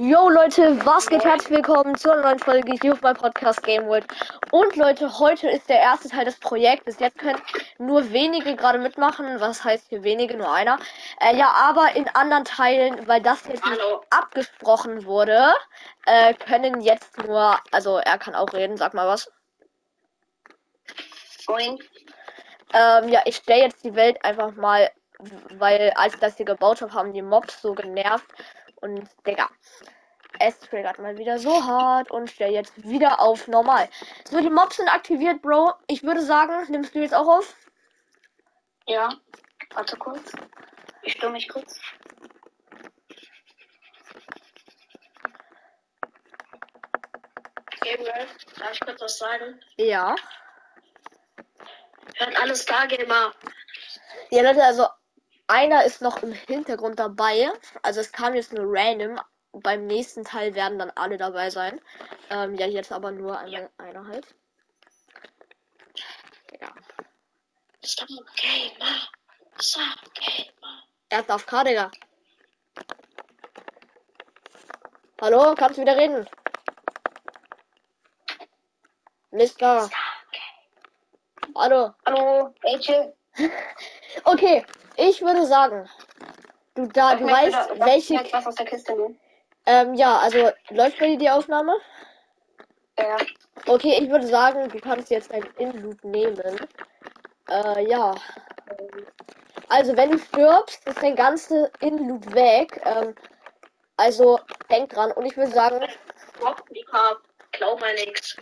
Yo Leute, was geht? Herzlich willkommen zu einer neuen Folge hier auf meinem Podcast Game World. Und Leute, heute ist der erste Teil des Projektes. Jetzt können nur wenige gerade mitmachen. Was heißt hier wenige? Nur einer. Äh, ja, aber in anderen Teilen, weil das jetzt Hallo. abgesprochen wurde, äh, können jetzt nur, also er kann auch reden, sag mal was. Moin. Ähm, ja, ich stelle jetzt die Welt einfach mal, weil als ich das hier gebaut habe, haben die Mobs so genervt. Und Digga, es triggert mal wieder so hart und stell jetzt wieder auf normal. So, die Mobs sind aktiviert, Bro. Ich würde sagen, nimmst du jetzt auch auf? Ja. Warte kurz. Ich stürme mich kurz. Gabriel, darf ich kurz was sagen? Ja. Hört alles da, Gamer. Ja, Leute, also einer ist noch im Hintergrund dabei. Also es kam jetzt nur random. Beim nächsten Teil werden dann alle dabei sein. Ähm, ja, jetzt aber nur einmal einer halt. Ja. Stop Gamer. Stop Gamer. Er ist auf K, Digga. Hallo, kannst du wieder reden? Mister. Hallo. Hallo, Rachel. Okay, ich würde sagen, du da, du weißt, welche. Jetzt was aus der Kiste nehmen. Ähm, ja, also läuft bei dir die Aufnahme? Ja. Okay, ich würde sagen, du kannst jetzt ein Inloot nehmen. Äh, ja. Also, wenn du stirbst, ist dein ganze Inloot weg. Ähm, also, denk dran. Und ich würde sagen, Farb. Klau mal nix.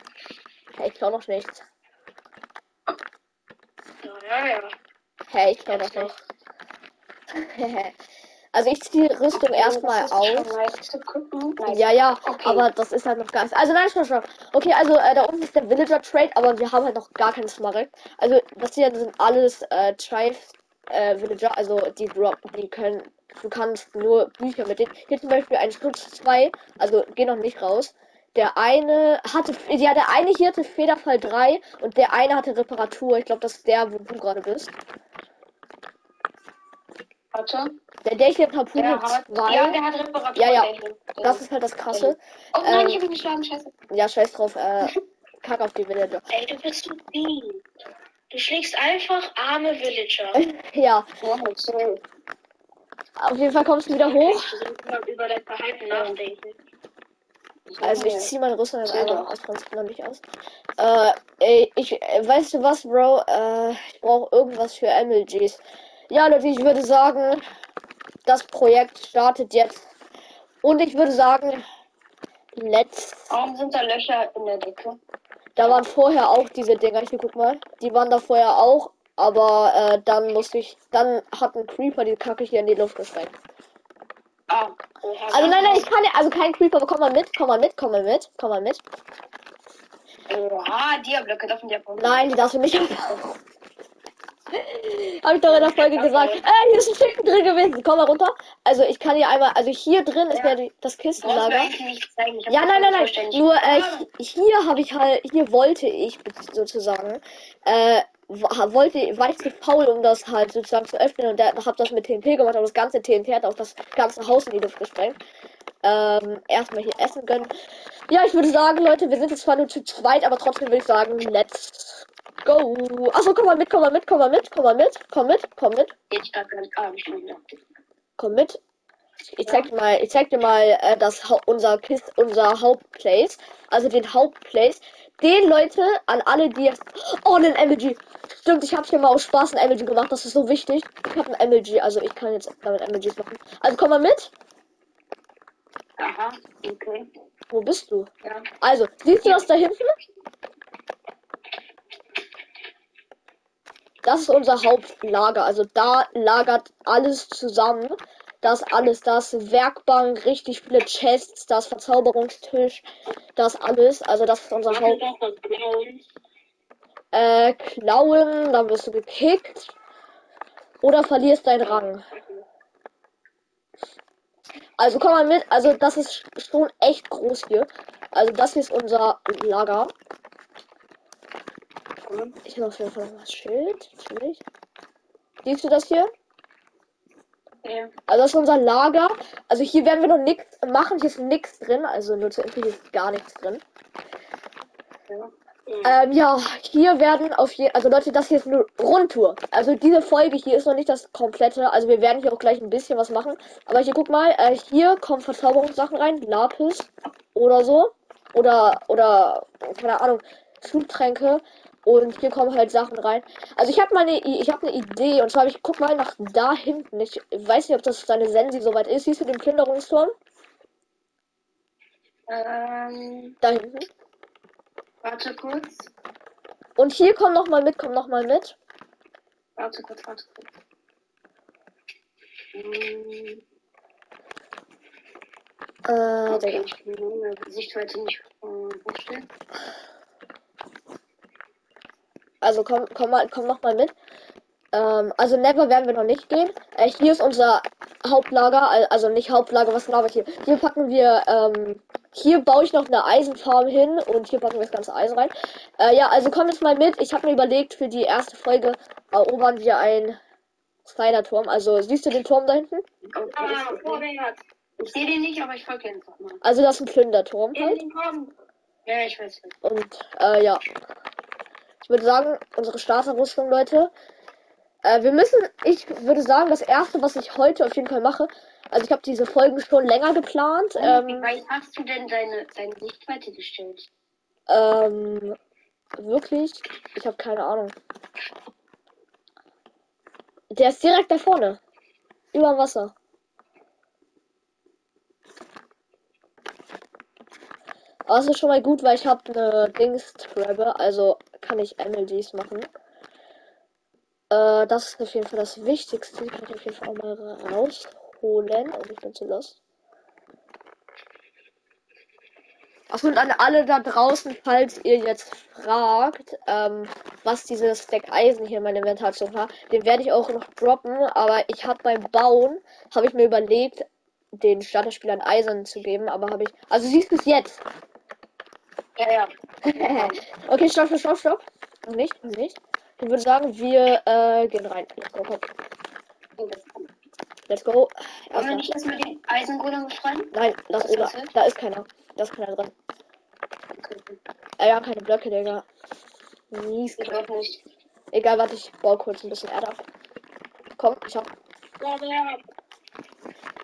hey, ich klau noch nichts. Ja, ja, ja. Hey, ich klau noch nicht. also, ich ziehe die Rüstung erstmal ist schon aus. Ja, ja, Okay. aber das ist halt noch gar nicht. Also nein, schon, schon. Okay, also äh, da unten ist der Villager Trade, aber wir haben halt noch gar keinen Smaragd. Also das hier sind alles äh, Tribe äh, Villager, also die droppen, die können, du kannst nur Bücher mit denen. Hier zum Beispiel ein Schutz 2, also geh noch nicht raus. Der eine hatte, ja, der eine hier hatte Federfall 3 und der eine hatte Reparatur. Ich glaube, das ist der, wo du gerade bist. Warte. Der, hier hat hat, 2. ja, der hat Reparatur. Ja, ja. das ist halt das Krasse. Oh nein, ähm, ich hab ihn geschlagen, scheiße. Ja, scheiß drauf, äh, kack auf die Villager. Ey, du bist so deep. Du schlägst einfach arme Villager. Ja, Wow, so. auf jeden Fall kommst du wieder hoch. Über dein Verhalten nachdenken. Also ich zieh meine Rüstung jetzt Ja. einfach aus, sonst noch nicht aus. Äh, ey, ich, äh, weißt du was, Bro? Äh, ich brauche irgendwas für MLGs. Ja, Leute, ich würde sagen, das Projekt startet jetzt. Und ich würde sagen, let's. Warum sind da Löcher in der Decke? Da waren vorher auch diese Dinger. Hier, guck mal. Die waren da vorher auch. Aber äh, dann musste ich. Dann hat ein Creeper die Kacke hier in die Luft gesprengt. Ah, Also nein, nein, ich kann ja. Also kein Creeper, aber komm mal mit, komm mal mit, komm mal mit, komm mal mit. Oha, Diablöcke, sind ja von. Nein, die darfst du nicht abbauen. Hab ich doch in der Folge gesagt. Äh, hier ist ein Chicken drin gewesen. Komm mal runter. Also ich kann hier einmal, also hier drin ist Ja. das Kistenlager. Ja, nein, nein, nein. Nur äh, hi- hier habe ich halt, hier wollte ich sozusagen, äh, wollte, war ich zu faul, um das halt sozusagen zu öffnen und der, hab das mit TNT gemacht, aber das ganze TNT hat auch das ganze Haus in die Luft gesprengt. Ähm, erstmal hier essen gönnen. Ja, ich würde sagen, Leute, wir sind jetzt zwar nur zu zweit, aber trotzdem würde ich sagen, let's go. Achso, komm mal mit, komm mal mit, komm mal mit, komm mal mit, komm mit, komm mit, Ich grad gar nicht. Ah, ich bin wieder. komm mit. Ich zeig dir mal, ich zeig dir mal äh, das Hau- unser Kist, unser Hauptplace, also den Hauptplace. Den Leute an alle, die jetzt oh einen MLG. Stimmt, ich habe hier mal aus Spaß ein MLG gemacht. Das ist so wichtig. Ich habe ein MLG, also ich kann jetzt damit MLGs machen. Also komm mal mit. Aha, okay. Wo bist du? Ja. Also siehst du das da hinten? Das ist unser Hauptlager. Also da lagert alles zusammen. Das alles, das Werkbank, richtig viele Chests, das Verzauberungstisch, das alles. Also das ist unser Haupt. Äh, klauen, dann wirst du gekickt. Oder verlierst deinen Rang. Also komm mal mit, also das ist schon echt groß hier. Also das hier ist unser Lager. Ich habe auf jeden Fall noch das Schild, natürlich. Siehst du das hier? Okay. Also das ist unser Lager. Also hier werden wir noch nichts machen. Hier ist nichts drin. Also nur zur Info, hier ist gar nichts drin. Ja. Ähm, ja, hier werden auf je also Leute, das hier ist eine Rundtour. Also diese Folge hier ist noch nicht das komplette. Also wir werden hier auch gleich ein bisschen was machen. Aber hier guck mal, äh, hier kommen Verzauberungssachen rein, Lapis oder so. Oder, oder, keine Ahnung, Flugtränke. Und hier kommen halt Sachen rein. Also ich habe mal eine, I- ich habe eine Idee. Und zwar, ich guck mal nach da hinten. Ich weiß nicht, ob das deine Sensi soweit ist. Siehst du den Plünderungsturm? Ähm, Da hinten. warte kurz. Und hier komm noch mal mit, komm noch mal mit. Warte kurz, warte kurz. Hm, Äh, okay, Digga. ich meine Sichtweite nicht äh. Also komm, komm mal, komm noch mal mit. Ähm, also Never werden wir noch nicht gehen. Äh, hier ist unser Hauptlager, al- also nicht Hauptlager, was labert hier? Hier packen wir, ähm, hier baue ich noch eine Eisenfarm hin und hier packen wir das ganze Eisen rein. Äh, ja, also komm jetzt mal mit. Ich habe mir überlegt, für die erste Folge erobern wir einen Spider-Turm. Also siehst du den Turm da hinten? Ah, ich sehe den nicht, aber ich folge einfach mal. Also das ist ein Plünderturm halt. den. Ja, ich weiß nicht. Und äh, ja. Ich würde sagen, unsere Starterrüstung, Leute. Äh, wir müssen, ich würde sagen, das erste, was ich heute auf jeden Fall mache, also ich habe diese Folgen schon länger geplant. Wie Ähm, weit hast du denn deine, deine Sichtweite gestellt? ähm, wirklich, ich habe keine Ahnung. Der ist direkt da vorne. Über dem Wasser. Aber es ist schon mal gut, weil ich habe eine Dings-Trabbe, also kann ich MLDs machen. Äh, das ist auf jeden Fall das Wichtigste. Die kann ich auf jeden Fall auch mal rausholen. Und ich bin zu lost. Achso, und an alle da draußen, falls ihr jetzt fragt, ähm, was dieses Stack Eisen hier in meinem zu hat, den werde ich auch noch droppen, aber ich habe beim Bauen, habe ich mir überlegt, den Starterspielern Eisen zu geben, aber habe ich, also siehst du es jetzt? Ja, ja. okay, stopp, stopp, stopp, stopp. Nicht, nicht. Ich würde sagen, wir äh, gehen rein. Let's go, komm. Let's go. Wollen wir nicht erstmal den Eisengolem befreien? Nein, das hast du? Da ist keiner. Da ist keiner drin. Äh, ja, keine Blöcke, Digga. Mies. Ich auch nicht. Egal, warte, ich baue kurz ein bisschen Erde ab. Komm, ich hab. Der hat.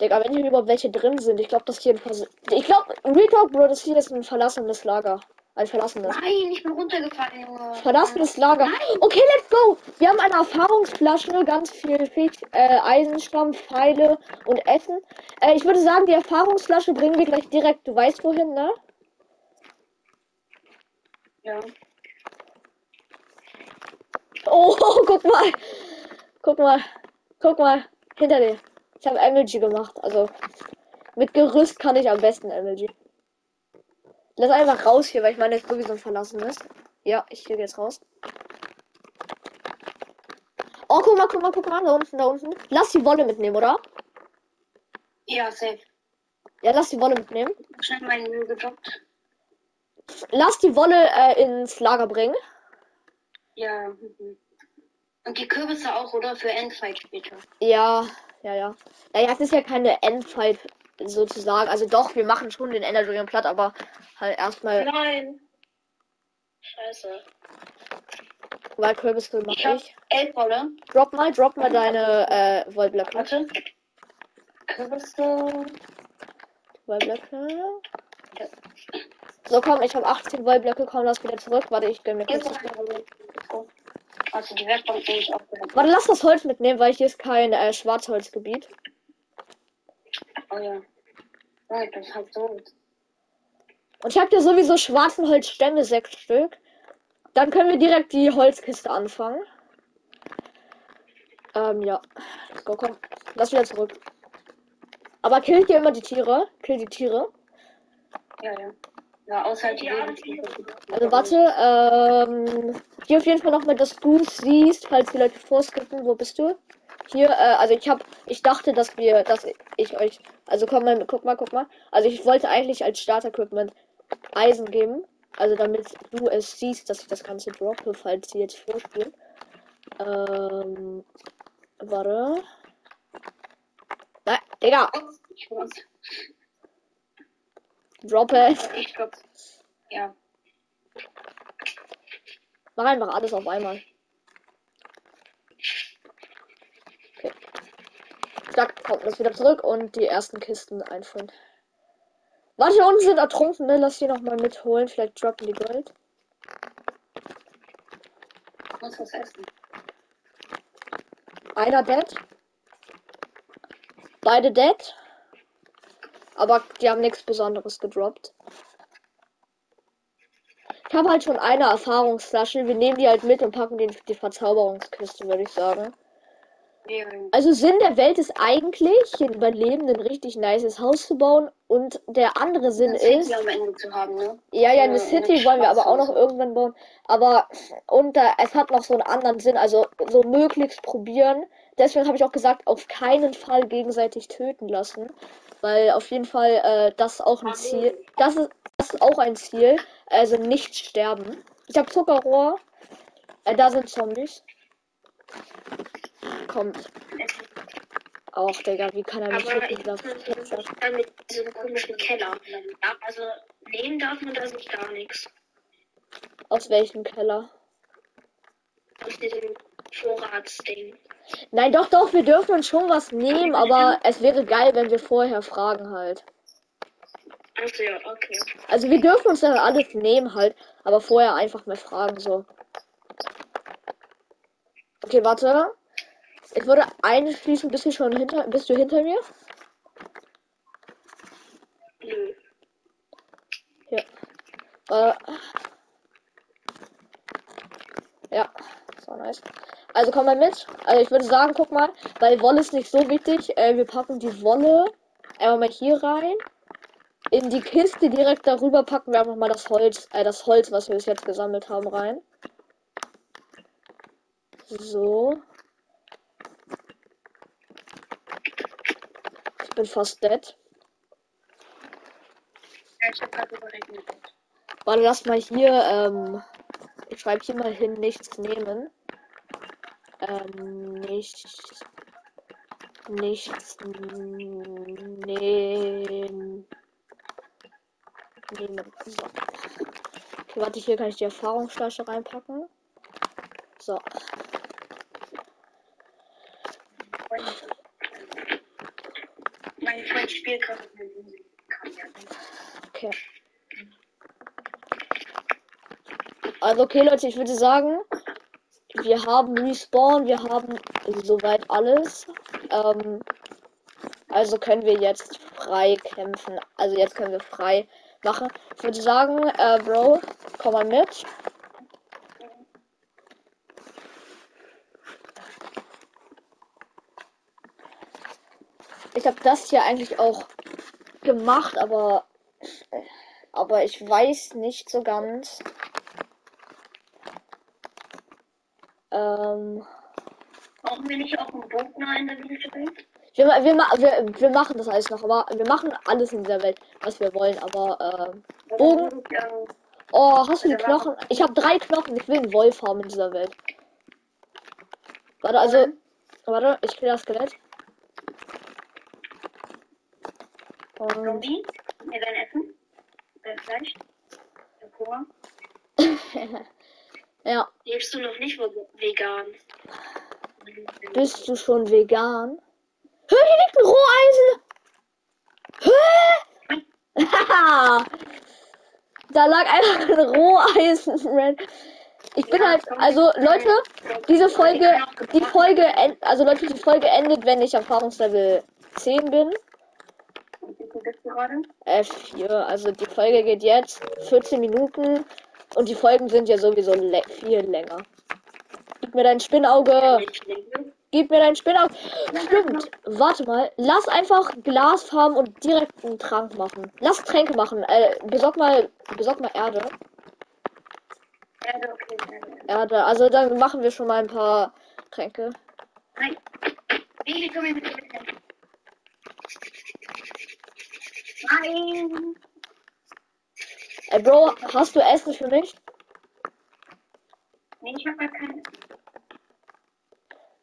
Digga, wenn hier überhaupt welche drin sind, ich glaube, das hier ein Vers Ich glaube, Retalk, Bro, das hier ist ein verlassenes Lager. Ein verlassenes. Nein, ich bin runtergefallen, Junge. Verlassenes Lager. Okay, let's go. Wir haben eine Erfahrungsflasche, ganz viel Fisch, äh, Eisenstamm, Pfeile und Essen. Äh, ich würde sagen, die Erfahrungsflasche bringen wir gleich direkt. Du weißt wohin, ne? Ja. Oh, guck mal. Guck mal. Guck mal. Hinter dir. Ich habe MLG gemacht. Also mit Gerüst kann ich am besten MLG. Lass einfach raus hier, weil ich meine, jetzt sowieso verlassen ist. Ja, ich gehe jetzt raus. Oh, guck mal, guck mal, guck mal, da unten, da unten. Lass die Wolle mitnehmen, oder? Ja, safe. Ja, lass die Wolle mitnehmen. Schnell meinen Müll gedroppt. Lass die Wolle äh, ins Lager bringen. Ja. mhm. Und die Kürbisse auch, oder? Für Endfight später. Ja, ja, ja. Ja, ja, es ist ja keine Endfight sozusagen. Also doch, wir machen schon den Ender Dragon platt, aber halt erstmal, Nein. Scheiße. weil Kürbisse mach Ich ich. elf Wolle. Drop mal, drop mal deine äh, Wollblöcke. Warte. Kürbisse. Wollblöcke. So, komm, ich habe 18 Wollblöcke, komm, lass wieder zurück. Warte, ich gönn mir kurz. Also die Werkbank nehme ich auch wieder. Warte, lass das Holz mitnehmen, weil hier ist kein äh, Schwarzholzgebiet. Oh ja. Nein, das ist halt so. Und ich habe dir sowieso schwarzen Holzstämme, sechs Stück. Dann können wir direkt die Holzkiste anfangen. Ähm, ja. Let's go, komm. Lass wieder zurück. Aber killt ihr immer die Tiere? Kill die Tiere. Ja, ja. Ja, außer die Ja. Also warte, ähm, hier auf jeden Fall nochmal, dass du siehst, falls die Leute vorskippen. Wo bist du? Hier, äh, also ich hab, ich dachte, dass wir, dass ich euch, also komm mal, guck mal, guck mal. Also ich wollte eigentlich als Starter-Equipment Eisen geben. Also damit du es siehst, dass ich das Ganze droppe, falls sie jetzt vorspielen. Ähm, warte. Nein, Digga, Oh, ich muss. drop it. Ich glaub. Ja. Mach einfach alles auf einmal. Okay. Zack, kommt das wieder zurück und die ersten Kisten einfüllen. Warte, hier unten sind Ertrunkene. Lass die nochmal mitholen. Vielleicht droppen die Gold. Ich muss was essen. Einer dead. Beide dead. Aber die haben nichts Besonderes gedroppt. Ich habe halt schon eine Erfahrungsflasche. Wir nehmen die halt mit und packen die in die Verzauberungskiste, würde ich sagen. Also Sinn der Welt ist eigentlich, den Überlebenden ein richtig nices Haus zu bauen. Und der andere Sinn Das ist, City am Ende zu haben, ne? ja, ja, eine City wollen wir aber auch noch irgendwann bauen. Aber und da, es hat noch so einen anderen Sinn, also so möglichst probieren. Deswegen habe ich auch gesagt, auf keinen Fall gegenseitig töten lassen, weil auf jeden Fall äh, das auch ein Ziel. Das ist, das ist auch ein Ziel, also nicht sterben. Ich habe Zuckerrohr. Äh, da sind Zombies. Kommt. Auch, Digga, wie kann er mich Aber töten? ich Das- muss dann mit diesem komischen Keller. Ja, also nehmen darf man da nicht gar nichts. Aus welchem Keller? Aus diesem Vorratsding. Nein, doch, doch, wir dürfen uns schon was nehmen, aber es wäre geil, wenn wir vorher fragen halt. Achso, ja, okay. Also wir dürfen uns dann alles nehmen halt, aber vorher einfach mal fragen so. Okay, warte. Ich würde einschließen, bist du schon hinter, bist du hinter mir? Nö. Äh, ja, so nice. Also komm mal mit. Also ich würde sagen, guck mal, weil Wolle ist nicht so wichtig. Äh, wir packen die Wolle einmal mal hier rein. In die Kiste direkt darüber packen wir einfach mal das Holz, äh, das Holz, was wir bis jetzt gesammelt haben, rein. So. Ich bin fast dead. Ja, ich hab gerade überrechnet. Warte, lass mal hier, ähm, ich schreibe hier mal hin, nichts nehmen. Ähm, nichts, nichts nehmen. Nehmen. So. Okay, warte, hier kann ich die Erfahrungsflasche reinpacken. So. Mein Freund spielt gerade mit Musik. Okay. Also okay Leute, ich würde sagen, wir haben Respawn, wir haben soweit alles. Ähm, also können wir jetzt frei kämpfen. Also jetzt können wir frei machen. Ich würde sagen, äh, Bro, komm mal mit. Ich habe das hier eigentlich auch gemacht, aber aber ich weiß nicht so ganz. Ähm, Brauchen wir nicht auch einen Bogen in der Welt? wir, wir, wir, wir machen das alles noch, aber wir machen alles in dieser Welt, was wir wollen. Aber ähm, Bogen. Oh, hast du die Knochen? Ich habe drei Knochen. Ich will einen Wolf haben in dieser Welt. Warte, also. Warte, ich kriege das Skelett. Und Zombie? Ja, dein Essen? Fleisch? Hunger? ja, Lebst du noch nicht vegan? bist du schon vegan? Hör, hier liegt ein Roheisen! Hä? Haha! da lag einfach ein Roheisen. Ich bin halt, also Leute, diese Folge, die Folge, also Leute, die Folge endet, wenn ich Erfahrungslevel 10 bin. Wie viel bist du gerade? F4, also die Folge geht jetzt 14 Minuten und die Folgen sind ja sowieso lä viel länger. Gib mir dein Spinnauge, gib mir dein Spinnauge. Stimmt, warte mal, lass einfach Glas farmen und direkt einen Trank machen. Lass Tränke machen, äh, besorg mal, besorg mal Erde. Erde, okay, Erde. Erde, also dann machen wir schon mal ein paar Tränke. Nein. Baby, komm hier mit. Nein. Ey, Bro, hast du Essen für mich? Nee, ich hab gar keine.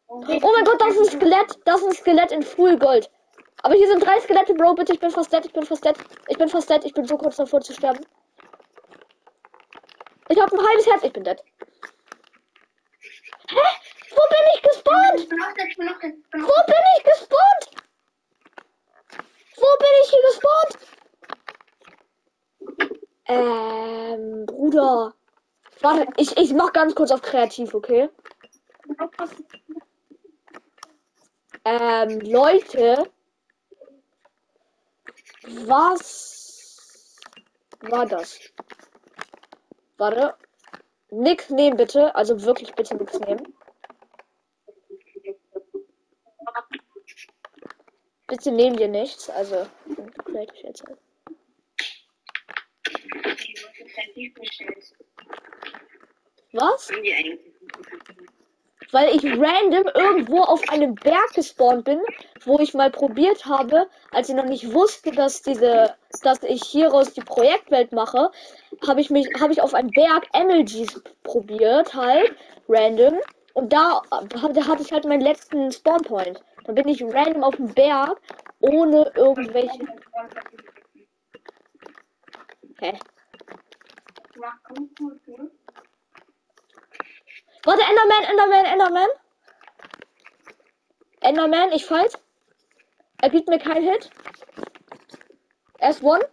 Oh mein Gott, das ist ein Skelett, das ist ein Skelett in Full Gold. Aber hier sind drei Skelette, Bro. Bitte, ich bin fast dead. Ich bin fast dead. Ich bin fast dead. Ich bin so kurz davor zu sterben. Ich habe ein halbes Herz. Ich bin dead. Hä? Wo bin ich gespawnt? Ich bin auch dead, ich bin auch dead, ich bin auch Wo bin ich gespawnt? Wo bin ich hier gespawnt? Ähm, Bruder. Warte, ich, ich mach ganz kurz auf kreativ, okay? Ähm, Leute. Was war das? Warte. Nix nehmen, bitte. Also wirklich bitte nichts nehmen. Bitte nehmen wir nichts. Also, vielleicht jetzt. halt. Was? Weil ich random irgendwo auf einem Berg gespawnt bin, wo ich mal probiert habe, als ich noch nicht wusste, dass diese, dass ich hieraus die Projektwelt mache, habe ich mich, habe ich auf einem Berg Energies probiert, halt, random. Und da, da hatte ich halt meinen letzten Spawnpoint. Da bin ich random auf dem Berg, ohne irgendwelche. Hä? Warte, Enderman, Enderman, Enderman. Enderman, ich fall. Er gibt mir keinen Hit. Er ist one.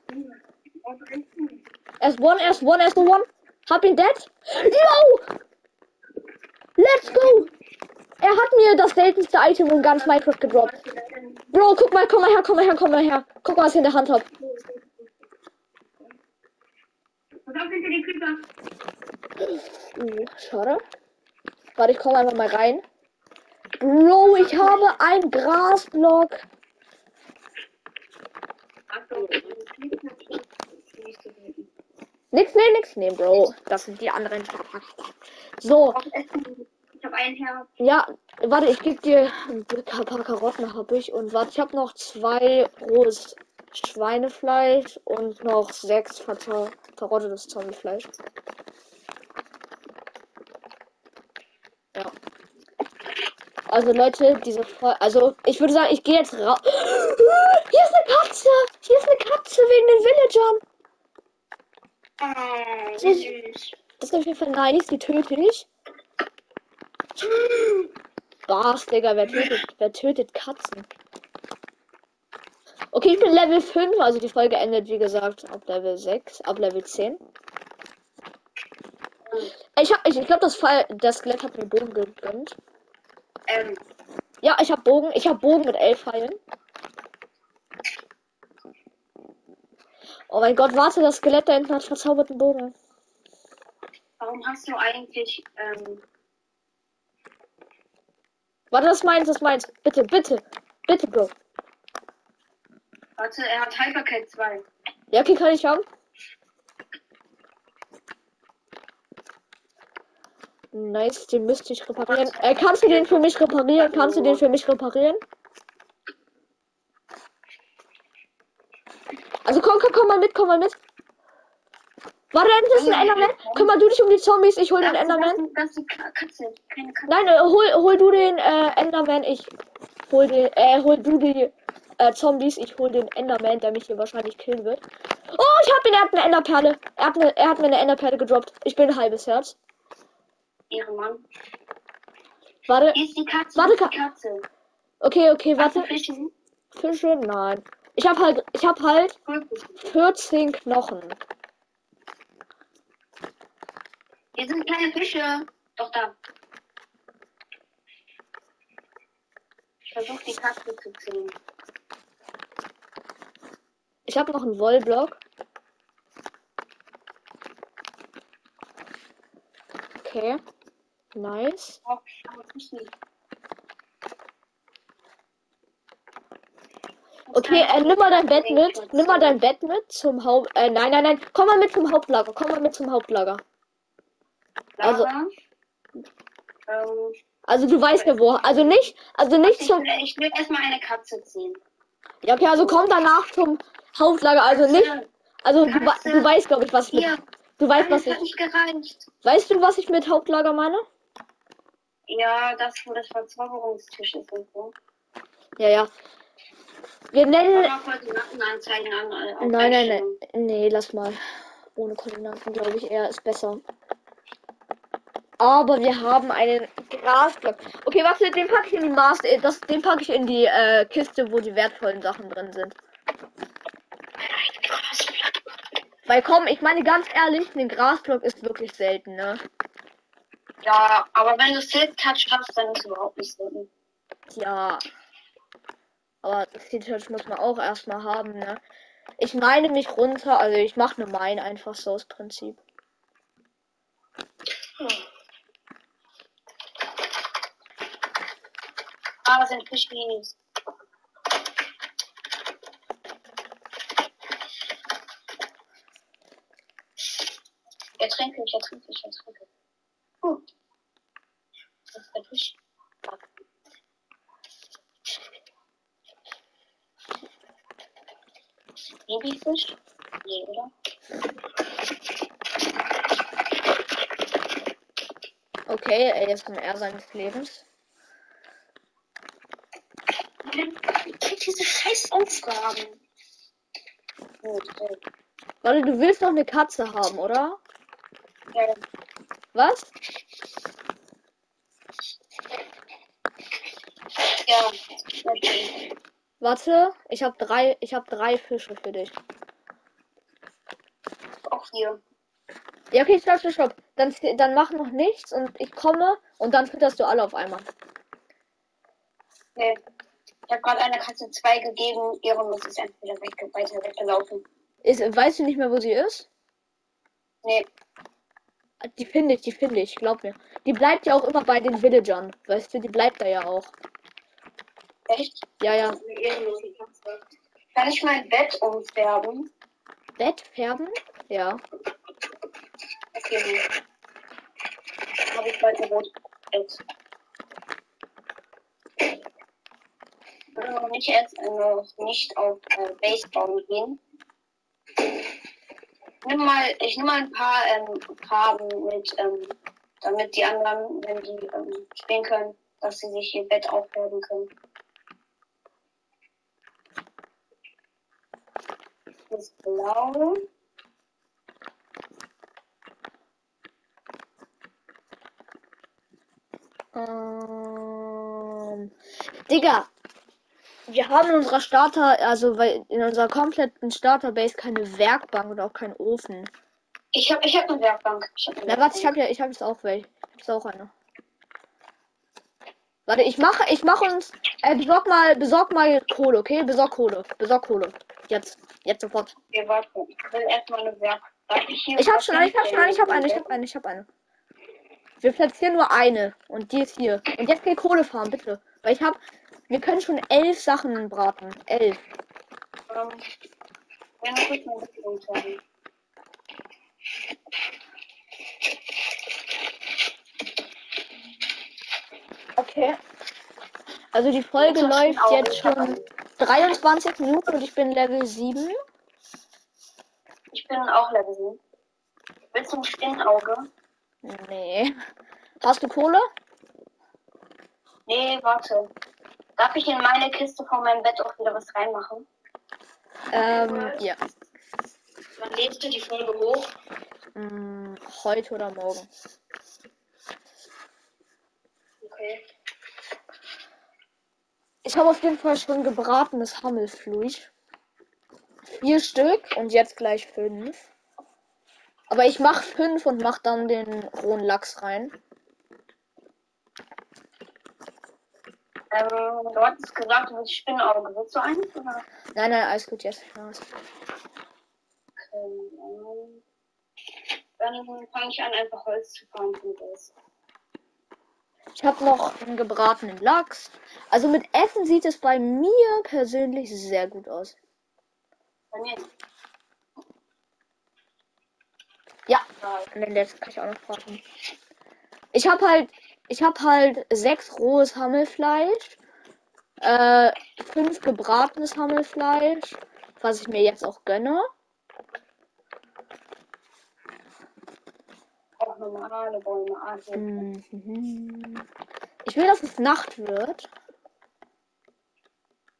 Er ist one, er ist one, er ist one. Hab ihn dead. Yo! Let's go! Er hat mir das seltenste Item in ganz Minecraft gedroppt. Bro, guck mal, komm mal her, komm mal her, komm mal her. Guck mal, was ich in der Hand hab. Auch hinter den Creeper. Uh, schade. Warte, ich komme einfach mal rein. Bro, ich habe einen Grasblock. Nix nehmen, nix nehmen, Bro. Das sind die anderen. So, Ich habe ein Herz. ja, warte, ich gebe dir ein paar Karotten habe ich und warte, ich habe noch zwei rohes Schweinefleisch und noch sechs verro- verrottetes Zombiefleisch. Ja. Also Leute, diese Folge, also ich würde sagen, ich gehe jetzt raus. Hier ist eine Katze. Hier ist eine Katze wegen den Villagern. Süß. Das ist auf jeden Fall nice, die töte ich. Was, Digga, wer tötet, wer tötet Katzen? Okay, ich bin Level 5, also die Folge endet wie gesagt ab Level 6, ab Level 10. Ich hab, ich, ich glaube, das Fall, das Skelett hat mir Bogen gegönnt. Ähm, Ja, ich hab Bogen, ich hab Bogen mit 11 Pfeilen. Oh mein Gott, warte, das Skelett da hinten hat verzauberten Bogen. warum hast du eigentlich, ähm, Warte, das meins, das meins. Bitte, bitte, bitte, Bro. Warte, er hat Hypercat 2. Ja, okay, kann ich haben. Nice, den müsste ich reparieren. Äh, kannst du den für mich reparieren? Kannst du den für mich reparieren? Also komm, komm, komm mal mit, komm mal mit. Warte, da ist ein Enderman. Kümmer du dich um die Zombies, ich hol den Das, Enderman. das ist eine Katze, keine Katze. Nein, hol, hol du den äh, Enderman, ich hol den, äh, hol du die äh, Zombies, ich hol den Enderman, der mich hier wahrscheinlich killen wird. Oh, ich hab ihn, er hat eine Enderperle. Er hat, eine, er hat mir eine Enderperle gedroppt. Ich bin ein halbes Herz. Ehrenmann. Warte, Hier ist die Katze, Warte, ist die Katze. okay, okay, Warte. Fischen. Fische, nein. Ich hab halt, ich hab halt 14 Knochen. Hier sind kleine Fische. Doch da. Ich versuche die Katze zu ziehen. Ich hab noch einen Wollblock. Okay. Nice. Oh. Okay, äh, nimm mal dein Bett mit. Nimm mal dein Bett mit zum Haupt. Äh, nein, nein, nein. Komm mal mit zum Hauptlager. Komm mal mit zum Hauptlager. also-. Ähm, Also du weißt ja wo. Also nicht, also nicht ich zum. ich will erstmal eine Katze ziehen. Ja, okay, also komm danach zum Hauptlager. Also nicht. Also du, du weißt, glaube ich, was ich mit. Du weißt, was ich. Weißt du, was ich mit Hauptlager meine? Ja, das, wo das Verzauberungstisch ist und so. Ja, ja. Wir nennen. An. äh, Nein, nein, nein. Nee, lass mal. Ohne Koordinaten, glaube ich, eher ist besser. Aber wir haben einen Grasblock. Okay, warte, den packe ich in die Master. Das, den packe ich in die äh, Kiste, wo die wertvollen Sachen drin sind. Weil komm, ich meine ganz ehrlich, ein Grasblock ist wirklich selten, ne? Ja, aber wenn du Silk Touch hast, dann ist es überhaupt nicht so. Ja. Aber Steel Touch muss man auch erstmal haben, ne? Ich meine mich runter, also ich mache eine Mine einfach so aus Prinzip. Ah, das sind Fischminis. Ertränke ich, ertränke ich, ertränke. Huh. Das ist der Fisch. Babyfisch? Nee, oder? Okay, er ist am R seines Lebens. Diese scheiß Aufgaben. Äh, Warte, du willst doch eine Katze haben, oder? Was? ja, okay. Warte, ich habe drei, ich habe drei Fische für dich. Auch hier. Ja, okay, stopp, stopp, stopp. Dann, dann mach noch nichts und ich komme und dann fütterst du alle auf einmal. Nee. Ich habe gerade einer Katze zwei gegeben, ihre muss jetzt einfach wieder weg, weiter weggelaufen. Ist, weißt du nicht mehr, wo sie ist? Nee, Die finde ich, die finde ich, glaub mir. Die bleibt ja auch immer bei den Villagern. Weißt du, die bleibt da ja auch. echt? Ja, ja. Kann ich mein Bett umfärben? Bett färben? Ja. Okay, nee. Habe ich ein rotes Bett. Ich würde noch nicht jetzt äh, noch nicht auf äh, Baseball gehen. Nimm mal, ich nehme mal ein paar ähm, Farben mit, ähm, damit die anderen, wenn die ähm, spielen können, dass sie sich ihr Bett aufhören können. Das ist blau. Ähm, Digga, wir haben in unserer Starter, also weil in unserer kompletten Starterbase keine Werkbank und auch keinen Ofen. Ich habe ich hab eine Werkbank. Ich hab eine Na warte, ich Werkbank. habe ja, ich habe jetzt auch welche. Ich habe auch eine. Warte, ich mache, ich mache uns, äh, besorg mal, besorg mal Kohle, okay? Besorg Kohle, besorg Kohle. Jetzt, jetzt sofort. Wir warten. Ich will erstmal eine Werk. Darf ich Ich hab was schon eine, ich hab schon eine, ich hab hinstellen? eine, ich hab eine, ich hab eine. Wir platzieren nur eine und die ist hier. Und jetzt geh Kohle fahren, bitte. Weil ich hab, wir können schon elf Sachen braten. Elf. Ähm, ja, kurz mal ein. Okay. Also die Folge läuft jetzt ich schon 23 Minuten und ich bin Level 7. Ich bin auch Level 7. Willst du ein Spinnauge? Nee. Hast du Kohle? Nee, warte. Darf ich in meine Kiste von meinem Bett auch wieder was reinmachen? Ähm, ja. Wann lädst du die Folge hoch? Hm, heute oder morgen. Okay. Ich habe auf jeden Fall schon gebratenes Hammelfleisch. Vier Stück und jetzt gleich fünf. Aber ich mach fünf und mach dann den rohen Lachs rein. Ähm, du hattest gesagt, du willst Spinnauge. Willst du eins? Oder? Nein, nein, alles gut jetzt. Ja, Ähm, dann fange ich an, einfach Holz zu fahren. Ich habe noch einen gebratenen Lachs. Also mit Essen sieht es bei mir persönlich sehr gut aus. Bei mir. Ja, Ja, und den letzten kann ich auch noch braten. Ich habe halt, ich habe halt sechs rohes Hammelfleisch, äh, fünf gebratenes Hammelfleisch, was ich mir jetzt auch gönne. auch normale Bäume. Mhm. Ich will, dass es Nacht wird.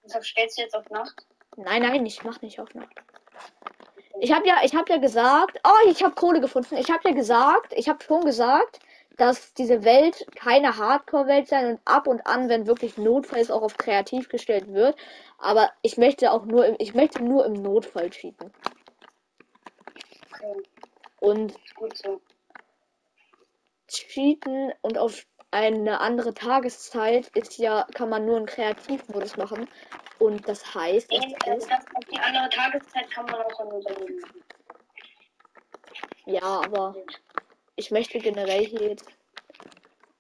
Deshalb stellst du jetzt auf Nacht. Nein, nein, ich mach nicht auf Nacht. Ich habe ja, ich habe ja gesagt, oh, ich habe Kohle gefunden. Ich habe ja gesagt, ich habe schon gesagt, dass diese Welt keine Hardcore-Welt sein und ab und an, wenn wirklich Notfall ist, auch auf kreativ gestellt wird. Aber ich möchte auch nur, im, ich möchte nur im Notfall cheaten. Okay, Und ist gut so. cheaten und auf eine andere Tageszeit ist ja, kann man nur im Kreativmodus machen. Und das heißt, das äh, ist, das auf die andere Tageszeit kann man auch im Unternehmen machen. ja, aber ich möchte generell hier jetzt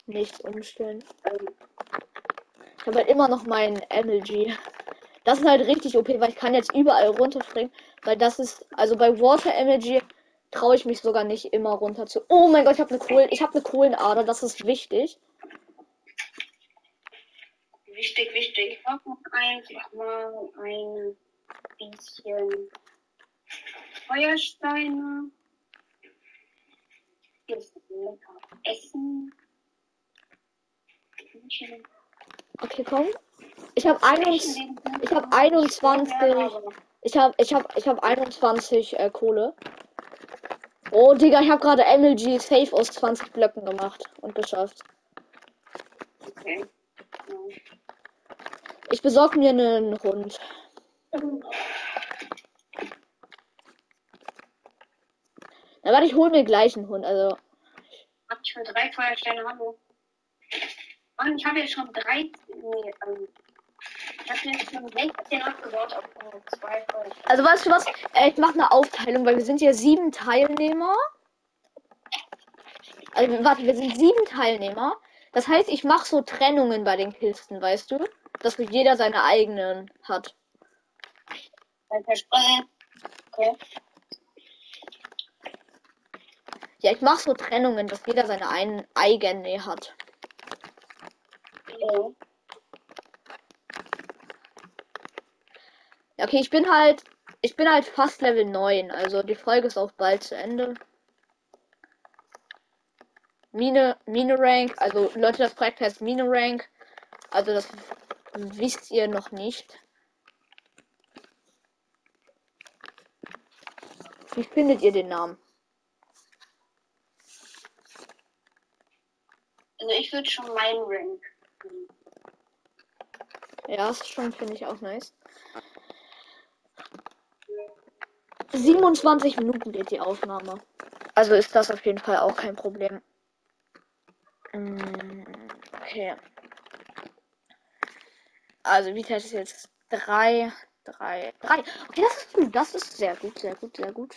nichts umstellen. Ähm, Ich habe halt immer noch meinen MLG. Das ist halt richtig OP, weil ich kann jetzt überall runterspringen. Weil das ist, also bei Water MLG traue ich mich sogar nicht immer runter zu. Oh mein Gott, ich habe eine Kohlen, ich habe eine Kohlenader, das ist wichtig. Wichtig, wichtig. ich mach noch einfach mal ein bisschen Feuersteine. Okay, komm. Ich habe 21, ich habe 21, ich habe ich habe ich habe 21 äh, Kohle. Oh, Digga, ich habe gerade MLG Safe aus 20 Blöcken gemacht und geschafft. Okay. Ich besorge mir einen Hund. Na, warte, ich hol mir gleich einen Hund. Also, Hab ich schon drei Feuersteine, hallo. Mann, ich habe jetzt schon drei. Nee, ähm, ich habe jetzt schon 16 abgebaut auf nur zwei Feuersteine. also weißt du was? Äh, ich mache eine Aufteilung, weil wir sind ja sieben Teilnehmer. Also, warte, wir sind sieben Teilnehmer. Das heißt, ich mache so Trennungen bei den Kisten, weißt du? Dass jeder seine eigenen hat. Okay. Ja, ich mache so Trennungen, dass jeder seine ein eigene hat. Ja. Okay, ich bin halt, ich bin halt fast Level 9, also die Folge ist auch bald zu Ende. Mine, Mine Rank, also Leute, das Projekt heißt Mine Rank, also das wisst ihr noch nicht. Wie findet ihr den Namen? Also ich würde schon meinen Rank. Ja, ist schon, finde ich auch nice. 27 Minuten geht die Aufnahme. Also ist das auf jeden Fall auch kein Problem. Mm, Okay. Also Vita ist jetzt 3, 3, 3. Okay, das ist gut. Das ist sehr gut, sehr gut, sehr gut.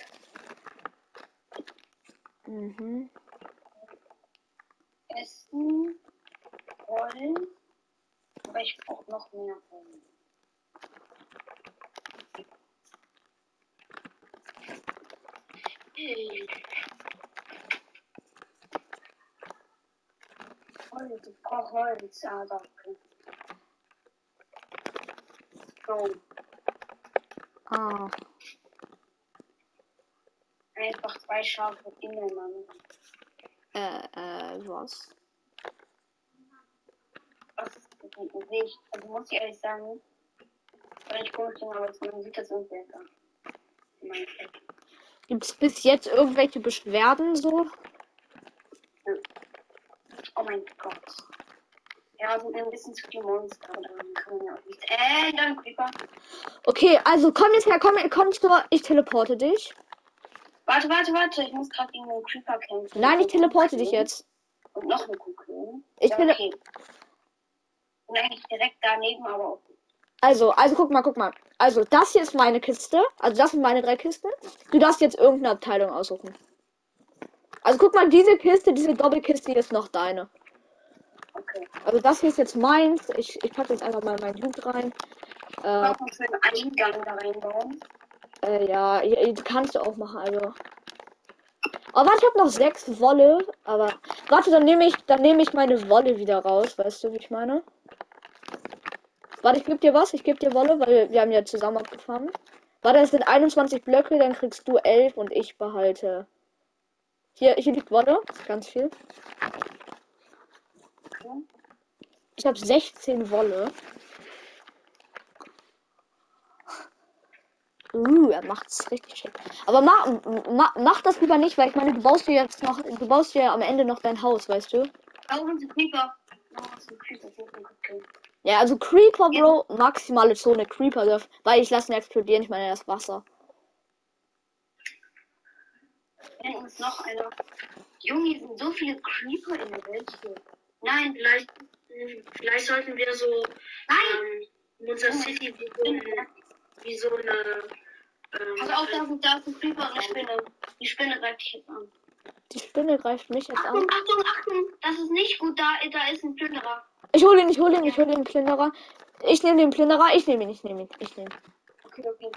Mhm. Essen. Rollen. Aber ich brauche noch mehr Rollen. Holz, ich brauche Holz, aber. okay. So, Ah. einfach zwei Schafe ineinander. Äh, äh, was? Das sehe ich, also muss ich ehrlich sagen, wenn ich komisch aber man sieht das irgendwie besser. Gibt es bis jetzt irgendwelche Beschwerden so? Oh mein Gott. Ja, sind ein bisschen zu viele Monster, aber dann kann man ja auch nicht. Äh, dann Creeper. Okay, also komm jetzt her, komm, komm schon, ich teleporte dich. Warte, warte, warte, ich muss gerade gegen einen Creeper kämpfen. Nein, ich teleporte dich jetzt. Und noch eine Kugel. Ich tele- okay. Und eigentlich direkt daneben, aber auch. Also, also guck mal, guck mal. Also, das hier ist meine Kiste. Also, das sind meine drei Kisten. Du darfst jetzt irgendeine Abteilung aussuchen. Also, guck mal, diese Kiste, diese Doppelkiste hier ist noch deine. Okay. Also, das hier ist jetzt meins. Ich, ich packe jetzt einfach mal meinen Hut rein. Äh, einen schönen Eingang da reinbauen. äh, ja, ja, ja, kannst du auch machen, also. Aber warte, ich habe noch sechs Wolle. Aber warte, dann nehme ich, dann nehme ich meine Wolle wieder raus. Weißt du, wie ich meine? Warte, ich gebe dir was. Ich gebe dir Wolle, weil wir, haben ja zusammen abgefahren. Warte, es sind 21 Blöcke, dann kriegst du 11 und ich behalte. Hier, hier liegt Wolle. Ganz viel. Ich habe 16 Wolle. Uh, er macht's richtig schick. Aber mach, mach, mach das lieber nicht, weil ich meine, du baust dir jetzt noch, du baust dir am Ende noch dein Haus, weißt du? Oh, Creeper. Ja, also Creeper, Bro, maximale Zone Creeper darf, weil ich lasse ihn explodieren, ich meine das Wasser. Da hinten ist noch einer. Junge, hier sind so viele Creeper in der Welt hier. Nein, Vielleicht, vielleicht sollten wir so nein! ähm, in unserer City so, wie so eine. Ähm, Pass auf, da sind, da ist ein Creeper und eine Spinne. Die Spinne greift dich jetzt an. Die Spinne greift mich jetzt Achtung, an. Achtung, Achtung! Das ist nicht gut, da, da ist ein Plünderer. Ich hole ihn, ich hole ihn, ich hole den Plünderer. Ich nehme den Plünderer, ich nehme ihn, ich nehme ihn, ich nehme ihn. Okay, okay.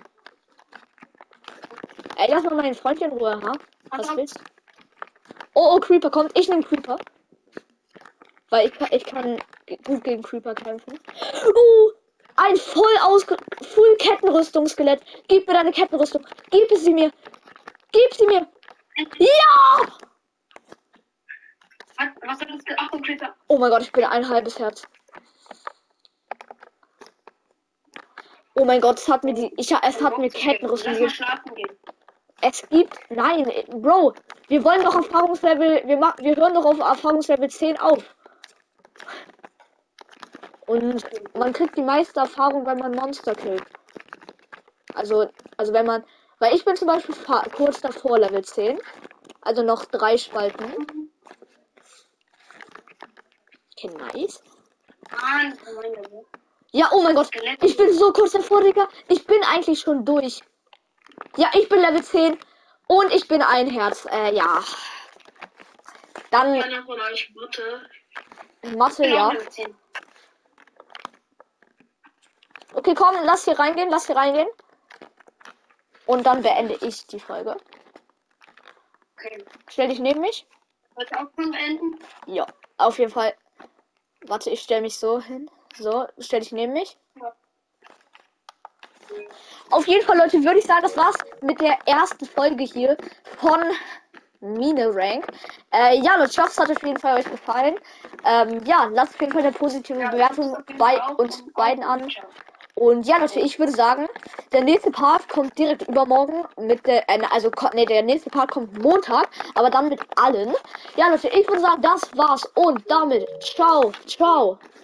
Ey, lass mal meinen Freund in Ruhe, ha? Was auf. willst? Oh, oh, Creeper kommt. Ich nehme Creeper. Weil ich, kann- ich kann gut gegen Creeper kämpfen. Oh, ein voll ausge... Full Kettenrüstung-Skelett. Gib mir deine Kettenrüstung. Gib sie mir. Gib sie mir. Ja! Was, hat das Achtung, Creeper. Oh mein Gott, ich bin ein halbes Herz. Oh mein Gott, es hat mir die... Ich, es hat mir Kettenrüstung gegeben. Es gibt. Nein, Bro, wir wollen doch Erfahrungslevel. Wir, ma- wir hören doch auf Erfahrungslevel 10 auf. Und man kriegt die meiste Erfahrung, wenn man Monster killt. Also, also wenn man. Weil ich bin zum Beispiel kurz davor Level 10. Also noch drei Spalten. Okay, nice. Ja, oh mein Gott. Ich bin so kurz davor, Digga. Ich bin eigentlich schon durch. Ja, ich bin Level 10. Und ich bin ein Herz. Äh, ja. Dann. Mathe, ja. Level 10. Okay, komm, lass hier reingehen, lass hier reingehen. Und dann beende ich die Folge. Okay. Stell dich neben mich. Wollt ihr auch schon beenden? Ja, auf jeden Fall. Warte, ich stell mich so hin. So, stell dich neben mich. Ja. Auf jeden Fall, Leute, würde ich sagen, das war's mit der ersten Folge hier von Mine Rank. Äh, ja, Leute, ich hoffe, es hat auf jeden Fall euch gefallen. Ähm, ja, lasst auf jeden Fall eine positive Bewertung bei uns beiden an. Und ja, natürlich, ich würde sagen, der nächste Part kommt direkt übermorgen mit der, äh, also, nee, der nächste Part kommt Montag, aber dann mit allen. Ja, Leute, ich würde sagen, das war's und damit, ciao, ciao.